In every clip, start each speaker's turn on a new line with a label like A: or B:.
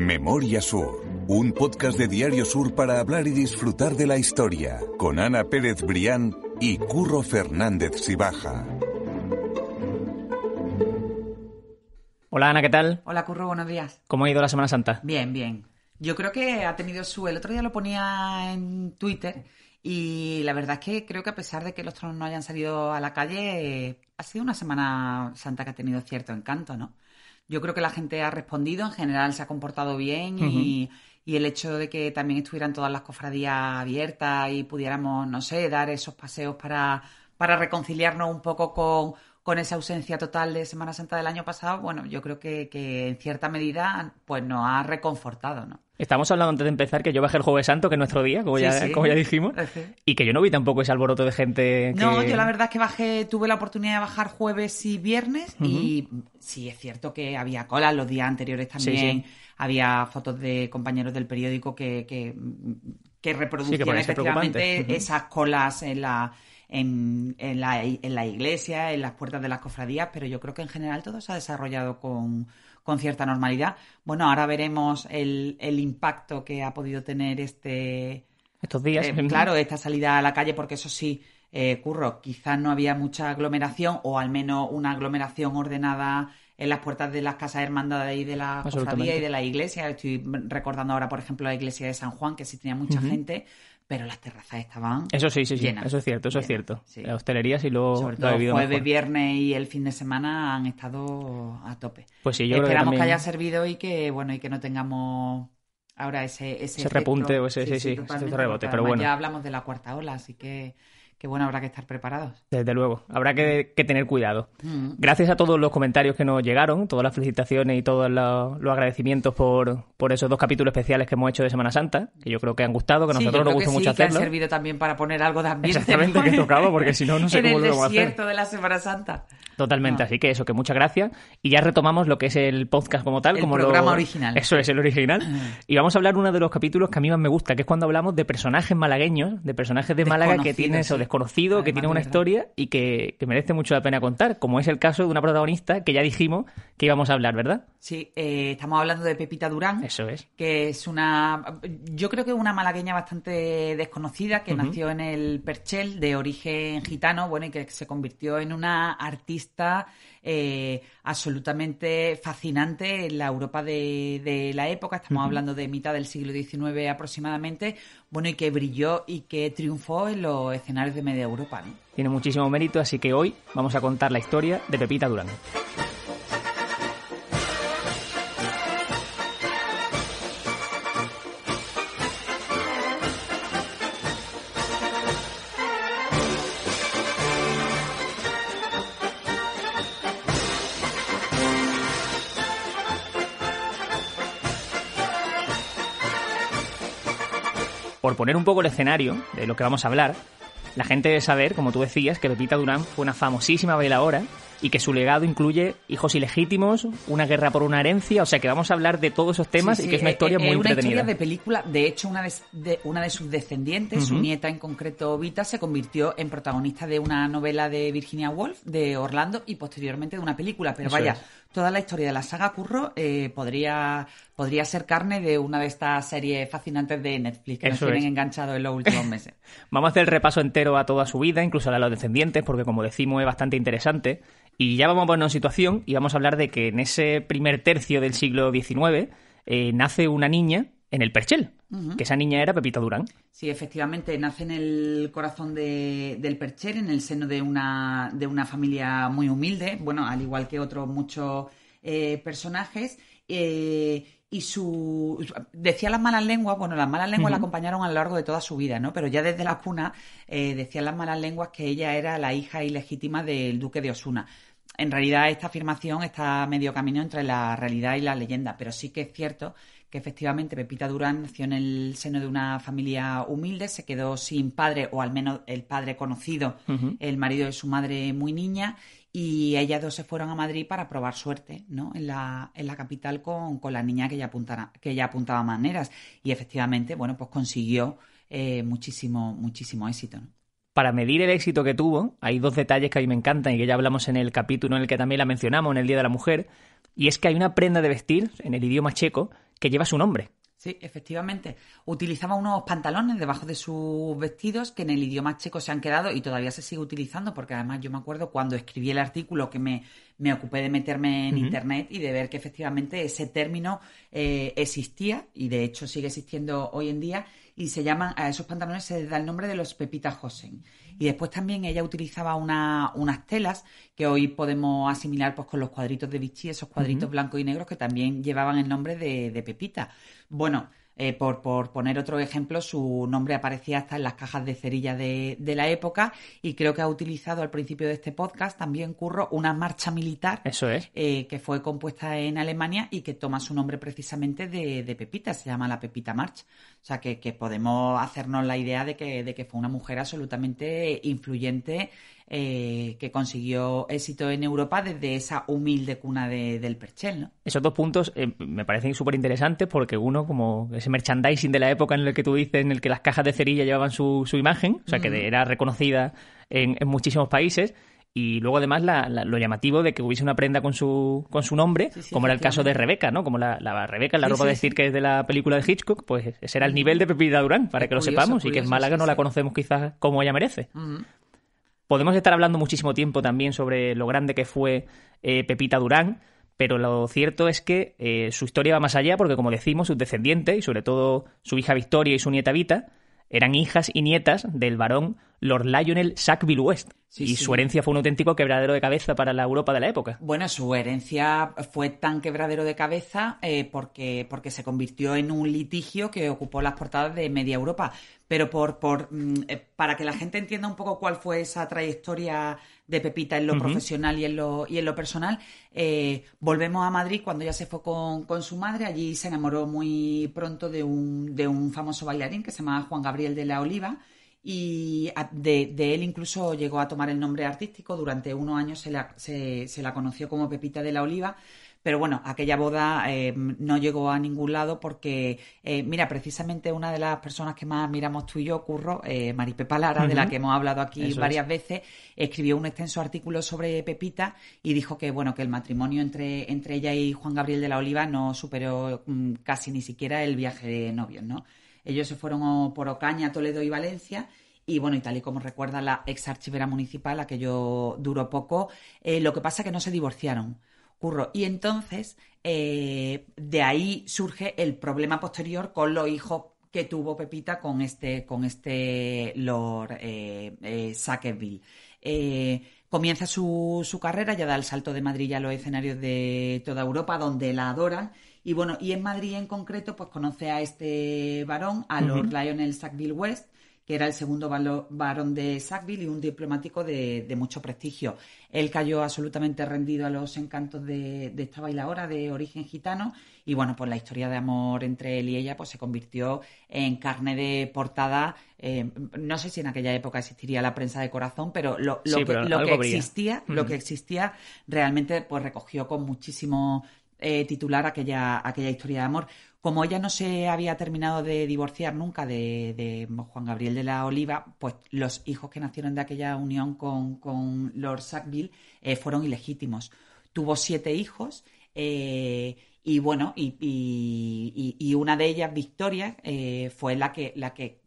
A: Memoria Sur, un podcast de Diario Sur para hablar y disfrutar de la historia, con Ana Pérez Brián y Curro Fernández Sibaja.
B: Hola Ana, ¿qué tal?
C: Hola Curro, buenos días.
B: ¿Cómo ha ido la Semana Santa?
C: Bien, bien. Yo creo que ha tenido su... El otro día lo ponía en Twitter y la verdad es que creo que a pesar de que los tronos no hayan salido a la calle, eh, ha sido una Semana Santa que ha tenido cierto encanto, ¿no? Yo creo que la gente ha respondido, en general se ha comportado bien y, y el hecho de que también estuvieran todas las cofradías abiertas y pudiéramos, no sé, dar esos paseos para, para reconciliarnos un poco con, con esa ausencia total de Semana Santa del año pasado, bueno, yo creo que, que en cierta medida pues nos ha reconfortado, ¿no?
B: Estamos hablando antes de empezar que yo bajé el Jueves Santo, que es nuestro día, como,
C: Sí,
B: ya,
C: sí.
B: como ya dijimos,
C: Sí.
B: y que yo no vi tampoco ese alboroto de gente que...
C: No, yo la verdad es que bajé, tuve la oportunidad de bajar jueves y viernes y sí es cierto que había colas los días anteriores también. Había fotos de compañeros del periódico que, que, que reproducían efectivamente esas colas en la, en, en la, en la iglesia, en las puertas de las cofradías, pero yo creo que en general todo se ha desarrollado con, con cierta normalidad. Bueno, ahora veremos el, el impacto que ha podido tener este,
B: Estos días.
C: eh, claro, esta salida a la calle, porque eso sí, eh, Curro, quizás no había mucha aglomeración, o al menos una aglomeración ordenada en las puertas de las casas hermandades y de la cofradía y de la iglesia. Estoy recordando ahora, por ejemplo, la iglesia de San Juan, que sí tenía mucha gente, pero las terrazas estaban
B: Eso sí, sí, sí.
C: llenas,
B: Eso es cierto, eso es
C: llenas,
B: cierto.
C: sí.
B: La hostelería sí lo,
C: Sobre todo
B: vivido
C: jueves,
B: mejor.
C: viernes y el fin de semana han estado a tope.
B: Pues sí, yo creo que
C: Esperamos que,
B: también-
C: haya servido y que bueno y que no tengamos ahora ese ese,
B: Ese repunte o ese- sí, sí, ese
C: totalmente,
B: rebote, pero bueno.
C: Ya hablamos de la cuarta ola, así que que bueno habrá que estar preparados.
B: Desde luego, habrá que, que tener cuidado.
C: Mm.
B: Gracias a todos los comentarios que nos llegaron, todas las felicitaciones y todos los, los agradecimientos por, por esos dos capítulos especiales que hemos hecho de Semana Santa, que yo creo que han gustado, que a
C: Sí,
B: nosotros nos gusta
C: que
B: mucho
C: sí, que ha
B: hacerlo.
C: servido también para poner algo de ambiente.
B: Exactamente, que tocaba, porque si no, no sé
C: en
B: cómo lo vamos a hacer.
C: desierto de la Semana Santa.
B: Totalmente,
C: No.
B: así que eso, que muchas gracias. Y ya retomamos lo que es el podcast como tal.
C: El
B: como
C: programa
B: lo-
C: original.
B: Eso es, el original. Y vamos a hablar uno de los capítulos que a mí más me gusta, que es cuando hablamos de personajes malagueños, de personajes de Málaga que tienen
C: sí.
B: Desconocido, que
C: Además, de
B: una historia y que, que merece mucho la pena contar, como es el caso de una protagonista que ya dijimos que íbamos a hablar, ¿verdad?
C: Sí, eh, estamos hablando de Pepita Durán.
B: Eso es.
C: que es una, yo creo que es una malagueña bastante desconocida, que nació en el Perchel, de origen gitano, bueno, y que se convirtió en una artista eh, absolutamente fascinante en la Europa de, de la época, estamos hablando de mitad del siglo XIX aproximadamente, bueno, y que brilló y que triunfó en los escenarios de media Europa, ¿no?
B: Tiene muchísimo mérito, así que hoy vamos a contar la historia de Pepita Durán. Poner un poco el escenario de lo que vamos a hablar, la gente debe saber, como tú decías, que Pepita Durán fue una famosísima bailadora y que su legado incluye hijos ilegítimos, una guerra por una herencia, o sea que vamos a hablar de todos esos temas
C: Sí,
B: y que es una
C: eh,
B: historia
C: eh,
B: muy
C: es una
B: entretenida.
C: historia de película. De hecho, una de, de- una de sus descendientes, su nieta en concreto, Vita, se convirtió en protagonista de una novela de Virginia Woolf, de Orlando, y posteriormente de una película. Pero
B: Eso
C: vaya,
B: es.
C: toda la historia de la saga Curro eh, podría, podría ser carne de una de estas series fascinantes de Netflix que
B: Eso
C: nos tienen
B: es.
C: enganchados en los últimos meses.
B: Vamos a hacer el repaso entero a toda su vida, incluso a la de los descendientes, porque como decimos es bastante interesante. Y ya vamos a ponernos en situación y vamos a hablar de que en ese primer tercio del siglo XIX eh, nace una niña en el Perchel, que esa niña era Pepita Durán.
C: Sí, efectivamente, nace en el corazón de- del Percher, en el seno de una, de una familia muy humilde, bueno, al igual que otros muchos eh, personajes. eh, y su. Decía las malas lenguas, bueno, las malas lenguas la acompañaron a lo largo de toda su vida, ¿no? Pero ya desde la cuna eh, decían las malas lenguas que ella era la hija ilegítima del duque de Osuna. En realidad, esta afirmación está medio camino entre la realidad y la leyenda, pero sí que es cierto que efectivamente Pepita Durán nació en el seno de una familia humilde, se quedó sin padre, o al menos el padre conocido, el marido de su madre muy niña, y ellas dos se fueron a Madrid para probar suerte, ¿no? En la, en la capital con, con la niña que ella, apuntara, que ella apuntaba maneras. Y efectivamente, bueno, pues consiguió eh, muchísimo, muchísimo éxito, ¿no?
B: Para medir el éxito que tuvo, hay dos detalles que a mí me encantan y que ya hablamos en el capítulo en el que también la mencionamos, en el Día de la Mujer, y es que hay una prenda de vestir en el idioma checo que lleva su nombre.
C: Sí, efectivamente. Utilizaba unos pantalones debajo de sus vestidos que en el idioma checo se han quedado y todavía se sigue utilizando porque además yo me acuerdo cuando escribí el artículo que me, me ocupé de meterme en internet y de ver que efectivamente ese término eh, existía y de hecho sigue existiendo hoy en día y se llaman, a esos pantalones se les da el nombre de los Pepita Josen. Y después también ella utilizaba una, unas telas que hoy podemos asimilar pues, con los cuadritos de Vichy, esos cuadritos blancos y negros que también llevaban el nombre de, de Pepita. Bueno, eh, por, por, poner otro ejemplo, su nombre aparecía hasta en las cajas de cerilla de, de, la época y creo que ha utilizado al principio de este podcast también Curro una marcha militar.
B: Eso es.
C: Eh, que fue compuesta en Alemania y que toma su nombre precisamente de, de Pepita, se llama la Pepita March. O sea que, que podemos hacernos la idea de que, de que fue una mujer absolutamente influyente eh, que consiguió éxito en Europa desde esa humilde cuna de, del Perchel, ¿no?
B: Esos dos puntos eh, me parecen súper interesantes porque uno, como ese merchandising de la época en el que tú dices, en el que las cajas de cerilla llevaban su, su imagen, o sea, que era reconocida en, en muchísimos países, y luego además la, la, lo llamativo de que hubiese una prenda con su, con su nombre, sí, sí, como era el caso de Rebeca, ¿no? Como la, la Rebeca, la sí, ropa de decir que es de la película de Hitchcock, pues ese era el nivel de Pepita Durán, para es que curioso, lo sepamos, curioso, y que en Málaga no la conocemos quizás como ella merece. Uh -huh. Podemos estar hablando muchísimo tiempo también sobre lo grande que fue eh, Pepita Durán, pero lo cierto es que eh, su historia va más allá porque, como decimos, sus descendientes, y sobre todo su hija Victoria y su nieta Vita, eran hijas y nietas del varón Lord Lionel Sackville West. Sí, y sí. su herencia fue un auténtico quebradero de cabeza para la Europa de la época.
C: Bueno, su herencia fue tan quebradero de cabeza eh, porque, porque se convirtió en un litigio que ocupó las portadas de media Europa. Pero por, por, mm, eh, para que la gente entienda un poco cuál fue esa trayectoria de Pepita en lo uh -huh. profesional y en lo, y en lo personal, eh, volvemos a Madrid cuando ya se fue con, con, su madre. Allí se enamoró muy pronto de un, de un famoso bailarín que se llamaba Juan Gabriel de la Oliva y de, de, él incluso llegó a tomar el nombre artístico. Durante unos años se la, se, se la conoció como Pepita de la Oliva. Pero bueno, aquella boda eh, no llegó a ningún lado porque, eh, mira, precisamente una de las personas que más miramos tú y yo, Curro, eh, Maripepa Lara, uh -huh. de la que hemos hablado aquí Eso varias es. veces, escribió un extenso artículo sobre Pepita y dijo que, bueno, que el matrimonio entre, entre ella y Juan Gabriel de la Oliva no superó mm, casi ni siquiera el viaje de novios, ¿no? Ellos se fueron por Ocaña, Toledo y Valencia y bueno, y tal y como recuerda la ex archivera municipal, aquello duró poco. Eh, lo que pasa es que no se divorciaron. Curro. Y entonces, eh, de ahí surge el problema posterior con los hijos que tuvo Pepita con este, con este Lord eh, eh, Sackville. Comienza su, su, carrera, ya da el salto de Madrid a los escenarios de toda Europa, donde la adoran. Y bueno, y en Madrid en concreto, pues conoce a este varón, a Lord uh -huh. Lionel Sackville West, que era el segundo varón de Sackville y un diplomático de, de, mucho prestigio. Él cayó absolutamente rendido a los encantos de, de, esta bailadora de origen gitano y bueno, pues la historia de amor entre él y ella pues se convirtió en carne de portada. Eh, no sé si en aquella época existiría la prensa de corazón, pero lo, lo
B: sí,
C: que,
B: pero
C: lo que existía, mm. lo que existía realmente pues recogió con muchísimo eh, titular aquella, aquella historia de amor como ella no se había terminado de divorciar nunca de, Juan Gabriel de la Oliva, pues los hijos que nacieron de aquella unión con, Lord Sackville eh, fueron ilegítimos. Tuvo siete hijos eh, y bueno, y, una de ellas, Victoria, eh, fue la que, la que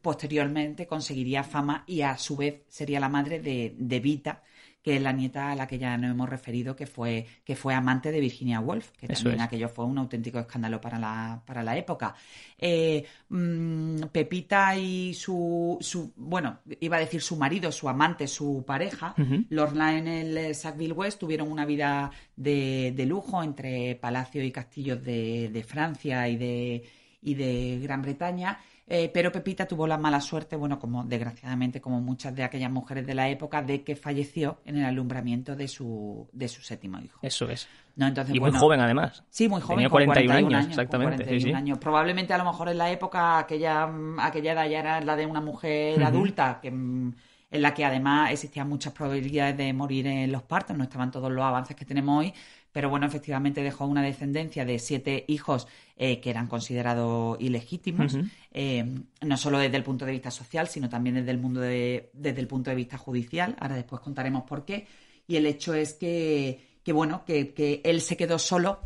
C: posteriormente conseguiría fama y a su vez sería la madre de, de Vita, que es la nieta a la que ya nos hemos referido, que fue, que fue amante de Virginia Woolf, que Eso también es. aquello fue un auténtico escándalo para la, para la época. Eh, mmm, Pepita y su, su, bueno, iba a decir su marido, su amante, su pareja, uh -huh. Lord Lionel Sackville West, tuvieron una vida de, de lujo entre palacios y castillos de, de Francia y de, y de Gran Bretaña eh, pero Pepita tuvo la mala suerte, bueno, como desgraciadamente como muchas de aquellas mujeres de la época, de que falleció en el alumbramiento de su, de su séptimo hijo.
B: Eso es.
C: ¿No? Entonces,
B: y
C: bueno,
B: muy joven además.
C: Sí, muy joven.
B: Tenía 41, 41 años, exactamente.
C: 41
B: sí, sí.
C: años. Probablemente a lo mejor en la época aquella, aquella edad ya era la de una mujer uh -huh. adulta que mm, en la que además existían muchas probabilidades de morir en los partos, no estaban todos los avances que tenemos hoy, pero bueno, efectivamente dejó una descendencia de siete hijos eh, que eran considerados ilegítimos, uh -huh. eh, no solo desde el punto de vista social, sino también desde el, mundo de, desde el punto de vista judicial. Ahora después contaremos por qué. Y el hecho es que, que bueno, que, que él se quedó solo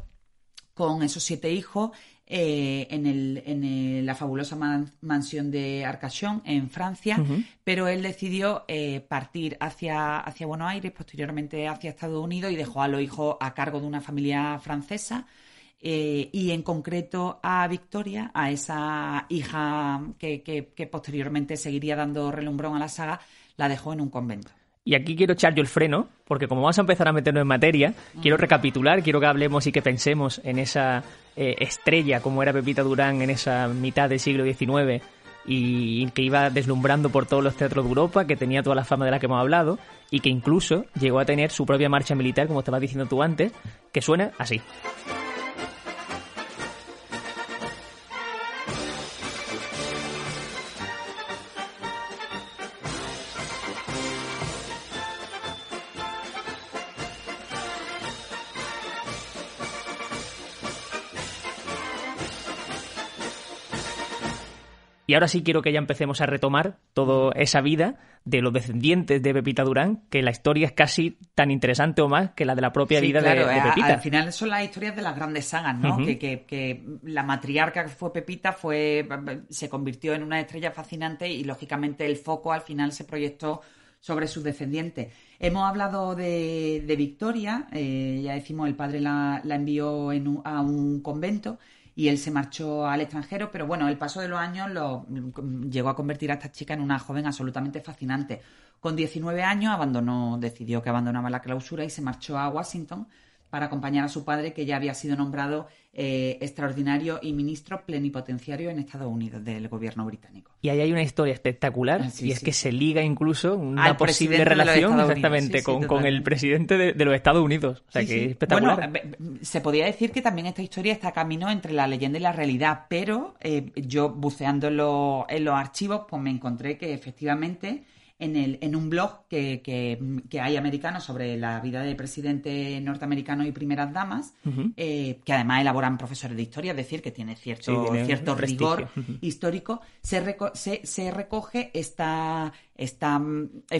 C: con esos siete hijos eh, en, el, en la fabulosa mansión de Arcachon, en Francia, pero él decidió eh, partir hacia, hacia Buenos Aires, posteriormente hacia Estados Unidos y dejó a los hijos a cargo de una familia francesa. Eh, y en concreto a Victoria, a esa hija que, que posteriormente seguiría dando relumbrón a la saga, la dejó en un convento.
B: Y aquí quiero echar yo el freno, porque como vamos a empezar a meternos en materia, quiero recapitular, quiero que hablemos y que pensemos en esa eh, estrella como era Pepita Durán en esa mitad del siglo XIX y que iba deslumbrando por todos los teatros de Europa, que tenía toda la fama de la que hemos hablado y que incluso llegó a tener su propia marcha militar, como estabas diciendo tú antes, que suena así. Y ahora sí quiero que ya empecemos a retomar toda esa vida de los descendientes de Pepita Durán, que la historia es casi tan interesante o más que la de la propia vida de,
C: eh,
B: Pepita.
C: Al final son las historias de las grandes sagas, ¿no? que, la matriarca que fue Pepita fue se convirtió en una estrella fascinante y lógicamente el foco al final se proyectó sobre sus descendientes. Hemos hablado de, Victoria, eh, ya decimos, el padre la, envió a un convento y él se marchó al extranjero, pero bueno, el paso de los años lo, llegó a convertir a esta chica en una joven absolutamente fascinante. Con 19 años abandonó, decidió que abandonaba la clausura y se marchó a Washington para acompañar a su padre, que ya había sido nombrado eh, extraordinario y ministro plenipotenciario en Estados Unidos del gobierno británico.
B: Y ahí hay una historia espectacular, ah, y es que se liga incluso una posible relación exactamente con, el presidente de, los Estados Unidos. O sea, que es espectacular.
C: Bueno, se podría decir que también esta historia está camino entre la leyenda y la realidad, pero eh, yo buceando en, en los archivos, pues me encontré que efectivamente en, el, en un blog que, que, hay americano sobre la vida del presidente norteamericano y primeras damas, eh, que además elaboran profesores de historia, es decir, que tiene cierto, cierto rigor histórico, se, se, recoge esta, esta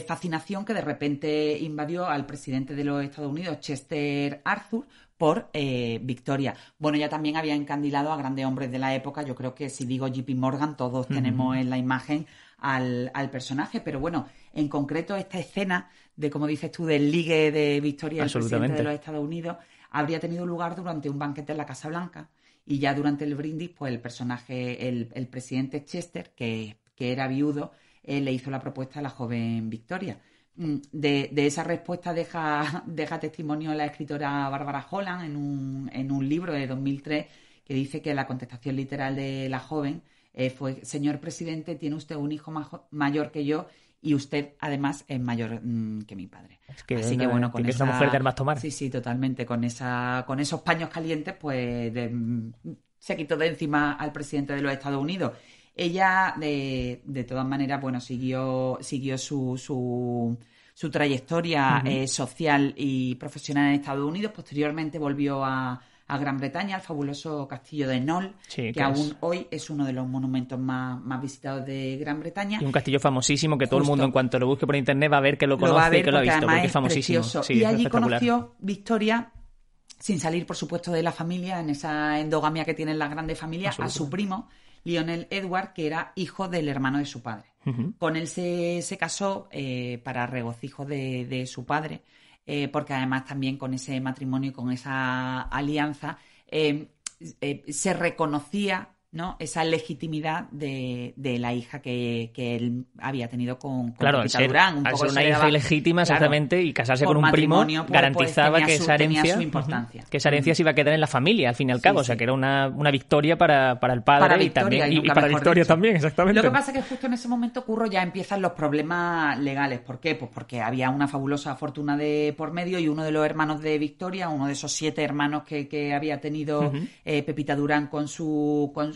C: fascinación que de repente invadió al presidente de los Estados Unidos, Chester Arthur, por eh, Victoria. Bueno, ya también había encandilado a grandes hombres de la época. Yo creo que si digo JP Morgan, todos tenemos en la imagen al, personaje. Pero bueno, en concreto esta escena de, como dices tú, del ligue de Victoria el presidente de los Estados Unidos habría tenido lugar durante un banquete en la Casa Blanca y ya durante el brindis, pues el personaje, el, presidente Chester, que, era viudo, eh, le hizo la propuesta a la joven Victoria. Mm, de, esa respuesta deja, deja testimonio la escritora Bárbara Holland en un, en un libro de 2003 que dice que la contestación literal de la joven eh, fue, señor presidente, tiene usted un hijo mayor que yo y usted además es mayor mm, que mi padre.
B: Así que bueno, con esa mujer de armas tomar.
C: Sí, sí, totalmente. Con esa, con esos paños calientes, pues mm, se quitó de encima al presidente de los Estados Unidos. Ella, de, de todas maneras, bueno, siguió, siguió su, su, su trayectoria eh, social y profesional en Estados Unidos. Posteriormente volvió a, a Gran Bretaña, al fabuloso castillo de Nol, que, aún hoy es uno de los monumentos más, visitados de Gran Bretaña.
B: Y un castillo famosísimo que todo el mundo en cuanto lo busque por internet va a ver que lo conoce y que lo ha visto, porque es famosísimo.
C: y allí conoció Victoria sin salir, por supuesto, de la familia, en esa endogamia que tienen las grandes familias, a su primo, Lionel Edward, que era hijo del hermano de su padre. Con él se, se casó eh, para regocijo de, de, su padre eh, porque además también con ese matrimonio y con esa alianza eh, eh, se reconocía ¿no? esa legitimidad de, de la hija que, que, él había tenido con, con
B: claro,
C: ser, Durán.
B: Un una hija ilegítima, exactamente, y casarse con un primo pues, pues, garantizaba que, esa herencia, que esa herencia se iba a quedar en la familia, al fin y al cabo. o sea, que era una, una victoria para, para, el padre y también y, para la historia también, exactamente.
C: Lo que pasa es que justo en ese momento, Curro, ya empiezan los problemas legales. ¿Por qué? Pues porque había una fabulosa fortuna de por medio y uno de los hermanos de Victoria, uno de esos siete hermanos que, que había tenido eh, Pepita Durán con su con,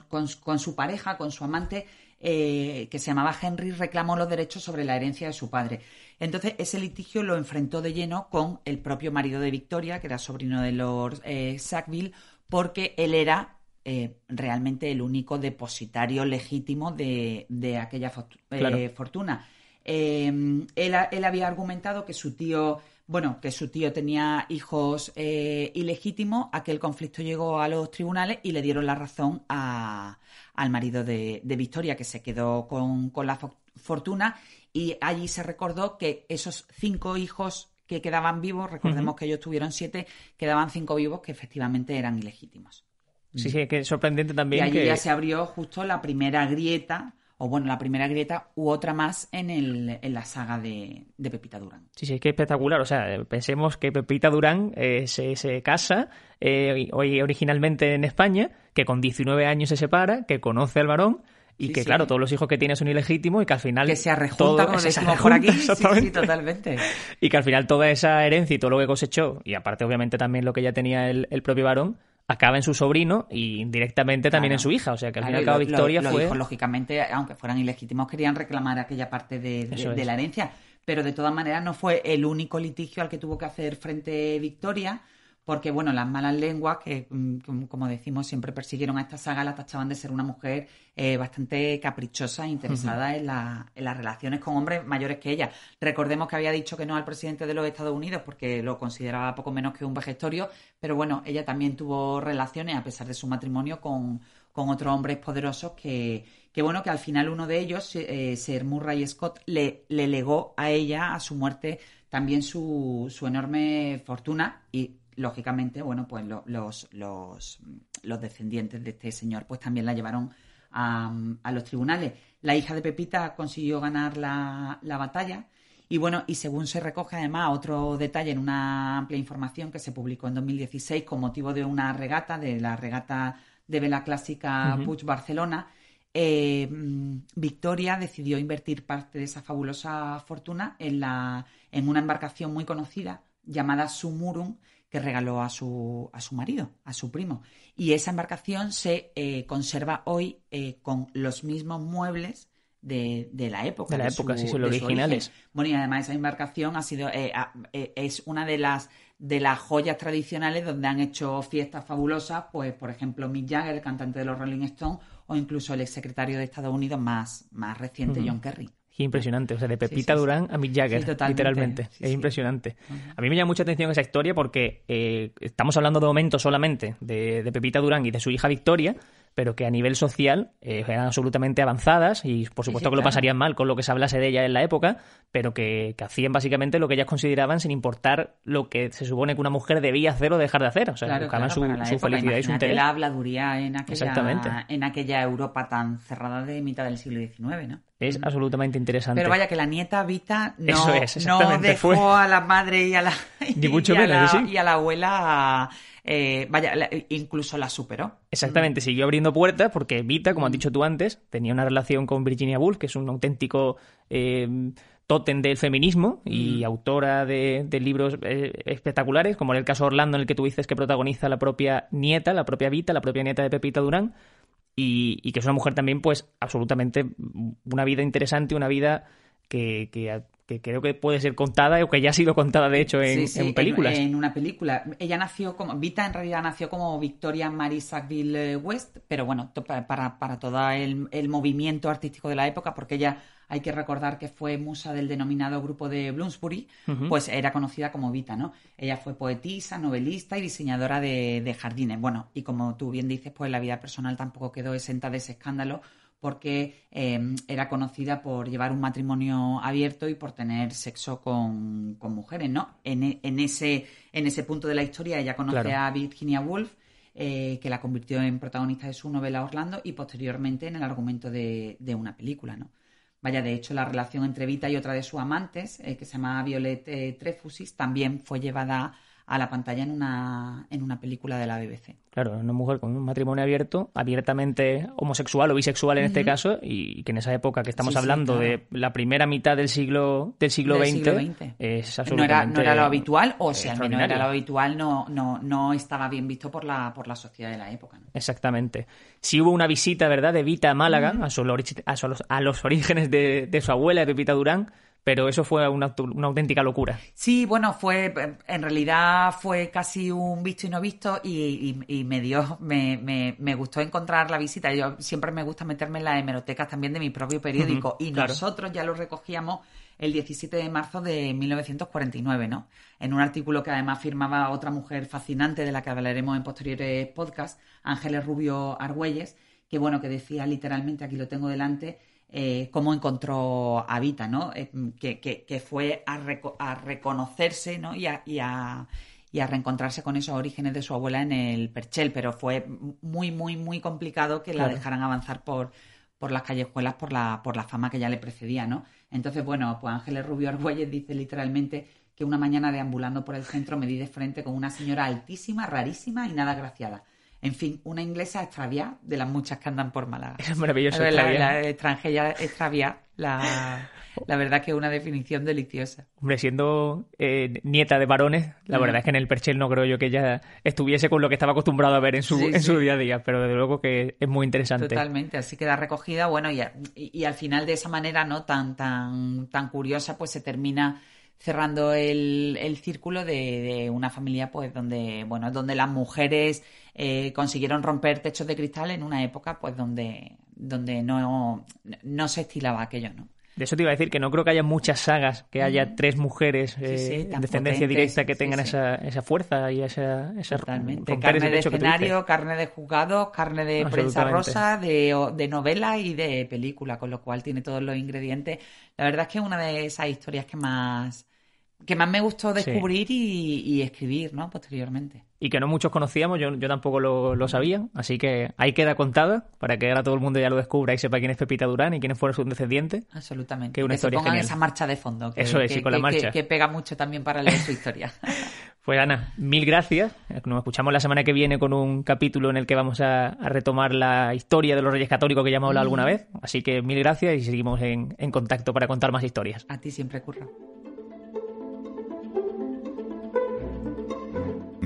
C: su pareja, con su amante, eh, que se llamaba Henry, reclamó los derechos sobre la herencia de su padre. Entonces, ese litigio lo enfrentó de lleno con el propio marido de Victoria, que era sobrino de Lord eh, Sackville, porque él era eh, realmente el único depositario legítimo de, aquella fortuna. él, había argumentado que su tío bueno, que su tío tenía hijos eh, ilegítimos, aquel conflicto llegó a los tribunales y le dieron la razón al marido de, Victoria, que se quedó con, la fortuna, y allí se recordó que esos cinco hijos que quedaban vivos, recordemos que ellos tuvieron siete, quedaban cinco vivos que efectivamente eran ilegítimos.
B: Sí, sí, que es sorprendente también.
C: Y
B: allí
C: ya se abrió justo la primera grieta o bueno, la primera grieta u otra más en, el, en la saga de, Pepita Durán.
B: Sí, sí, es que espectacular. O sea, pensemos que Pepita Durán eh, se, casa eh, hoy originalmente en España, que con 19 años se separa, que conoce al varón y que, claro, todos los hijos que tiene son ilegítimos y que al final...
C: Que se arrejunta, como decimos por aquí. Sí, sí, totalmente.
B: y que al final toda esa herencia y todo lo que cosechó, y aparte obviamente también lo que ya tenía el, el propio varón, acaba en su sobrino y indirectamente también en su hija. O sea que al final final Victoria fue.
C: lógicamente, aunque fueran ilegítimos, querían reclamar aquella parte de, la herencia. Pero de todas maneras no fue el único litigio al que tuvo que hacer frente Victoria porque bueno, las malas lenguas que, mm, como decimos, siempre persiguieron a esta saga, la tachaban de ser una mujer eh, bastante caprichosa e interesada en, las relaciones con hombres mayores que ella. Recordemos que había dicho que no al presidente de los Estados Unidos porque lo consideraba poco menos que un vejestorio, pero bueno, ella también tuvo relaciones, a pesar de su matrimonio, con, otros hombres poderosos que, que bueno, que al final uno de ellos, eh, Sir Murray Scott, le, le legó a ella, a su muerte, también su, su enorme fortuna y lógicamente, bueno, pues los, los, los, descendientes de este señor pues también la llevaron a, los tribunales. La hija de Pepita consiguió ganar la, batalla y bueno, y según se recoge además otro detalle en una amplia información que se publicó en 2016 con motivo de una regata, de la regata de vela clásica Puig Barcelona, eh, Victoria decidió invertir parte de esa fabulosa fortuna en, la, en una embarcación muy conocida llamada Sumurum, que regaló a su, a su marido, a su primo. Y esa embarcación se eh, conserva hoy eh, con los mismos muebles de, la época.
B: De la época, sí, son los originales.
C: Bueno, y además esa embarcación ha sido, eh, es una de las de las joyas tradicionales donde han hecho fiestas fabulosas, pues por ejemplo Mick Jagger, el cantante de los Rolling Stones, o incluso el exsecretario de Estados Unidos más, más reciente, John Kerry
B: impresionante. O sea, de Pepita Durán a Mick Jagger, literalmente. es impresionante. A mí me llama mucha atención esa historia porque eh, estamos hablando de momento solamente de, Pepita Durán y de su hija Victoria, pero que a nivel social eh, eran absolutamente avanzadas y por supuesto que lo pasarían mal con lo que se hablase de ella en la época, pero que, hacían básicamente lo que ellas consideraban sin importar lo que se supone que una mujer debía hacer o dejar de hacer. O sea, buscaban su, felicidad y su interés.
C: la habladuría en aquella, en aquella Europa tan cerrada de mitad del siglo XIX, ¿no?
B: Es absolutamente interesante.
C: Pero vaya que la nieta Vita no, no dejó a la madre y a la, y, a la abuela eh, vaya, incluso la superó.
B: Exactamente, siguió abriendo puertas porque Vita, como has dicho tú antes, tenía una relación con Virginia Woolf, que es un auténtico eh, tótem del feminismo y autora de, libros eh, espectaculares, como en el caso Orlando, en el que tú dices que protagoniza la propia nieta, la propia Vita, la propia nieta de Pepita Durán, y, que es una mujer también, pues, absolutamente una vida interesante, una vida que, que que creo que puede ser contada o que ya ha sido contada de hecho en, películas.
C: En, una película. Ella nació como, Vita en realidad nació como Victoria Mary Sackville West, pero bueno, para, para todo el, el, movimiento artístico de la época, porque ella hay que recordar que fue musa del denominado grupo de Bloomsbury, pues era conocida como Vita, ¿no? Ella fue poetisa, novelista y diseñadora de, de jardines. Bueno, y como tú bien dices, pues la vida personal tampoco quedó exenta de ese escándalo porque em, era conocida por llevar un matrimonio abierto y por tener sexo con, mujeres, ¿no? En, en, ese, en ese punto de la historia ella conoce a Virginia Woolf, eh, que la convirtió en protagonista de su novela Orlando y posteriormente en el argumento de, de una película, ¿no? Vaya, de hecho, la relación entre Vita y otra de sus amantes, eh, que se llama Violet eh, Trefusis, también fue llevada a la pantalla en una, en una película de la BBC.
B: Claro, una mujer con un matrimonio abierto, abiertamente homosexual o bisexual en este caso, y que en esa época que estamos hablando de la primera mitad del siglo del siglo, XX, es absolutamente
C: no era, no era lo habitual, o si al menos era lo habitual, no, no, no estaba bien visto por la, por la sociedad de la época.
B: Exactamente. Si hubo una visita, ¿verdad?, de Vita a Málaga, a, a, los, orígenes de, de su abuela, de Pepita Durán, pero eso fue una, una, auténtica locura.
C: Sí, bueno, fue en realidad fue casi un visto y no visto y, y, me dio, me, me, me, gustó encontrar la visita. Yo siempre me gusta meterme en las hemerotecas también de mi propio periódico y nosotros ya lo recogíamos el 17 de marzo de 1949, ¿no? En un artículo que además firmaba otra mujer fascinante de la que hablaremos en posteriores podcasts, Ángeles Rubio Argüelles, que bueno, que decía literalmente, aquí lo tengo delante, eh, cómo encontró a Vita, ¿no? Eh, que, que, fue a, a reconocerse, ¿no? Y a, y, a, y a, reencontrarse con esos orígenes de su abuela en el Perchel, pero fue muy, muy, muy complicado que la dejaran avanzar por, por las callejuelas por la, por la fama que ya le precedía, ¿no? Entonces, bueno, pues Ángeles Rubio Argüelles dice literalmente que una mañana deambulando por el centro me di de frente con una señora altísima, rarísima y nada graciada. En fin, una inglesa extraviada de las muchas que andan por Málaga.
B: Es maravilloso.
C: La, la, extranjera extraviada, la, la verdad que es una definición deliciosa.
B: Hombre, siendo eh, nieta de varones, la verdad es que en el Perchel no creo yo que ella estuviese con lo que estaba acostumbrado a ver en su, en su día a día, pero desde luego que es muy interesante.
C: Totalmente, así queda recogida, bueno, y, y, al final de esa manera, ¿no? Tan, tan, tan curiosa, pues se termina cerrando el, el círculo de, de, una familia pues donde bueno donde las mujeres eh, consiguieron romper techos de cristal en una época pues donde, donde no, no se estilaba aquello, ¿no?
B: De eso te iba a decir que no creo que haya muchas sagas que haya tres mujeres eh, en descendencia directa que tengan esa, esa fuerza y esa, esa
C: Totalmente. Carne de escenario, carne de juzgados, carne de prensa rosa, de, de novela y de película, con lo cual tiene todos los ingredientes. La verdad es que es una de esas historias que más que más me gustó descubrir y, escribir, ¿no? Posteriormente.
B: Y que no muchos conocíamos, yo, yo tampoco lo, sabía, así que ahí queda contada para que ahora todo el mundo ya lo descubra y sepa quién es Pepita Durán y quiénes fueron sus descendientes.
C: Absolutamente.
B: Que, una historia se
C: esa marcha de fondo. Que,
B: Eso es,
C: sí,
B: con la marcha.
C: Que, pega mucho también para leer su historia.
B: Pues Ana, mil gracias. Nos escuchamos la semana que viene con un capítulo en el que vamos a, retomar la historia de los Reyes Católicos que ya hemos hablado alguna vez. Así que mil gracias y seguimos en, en contacto para contar más historias.
C: A ti siempre, Curra.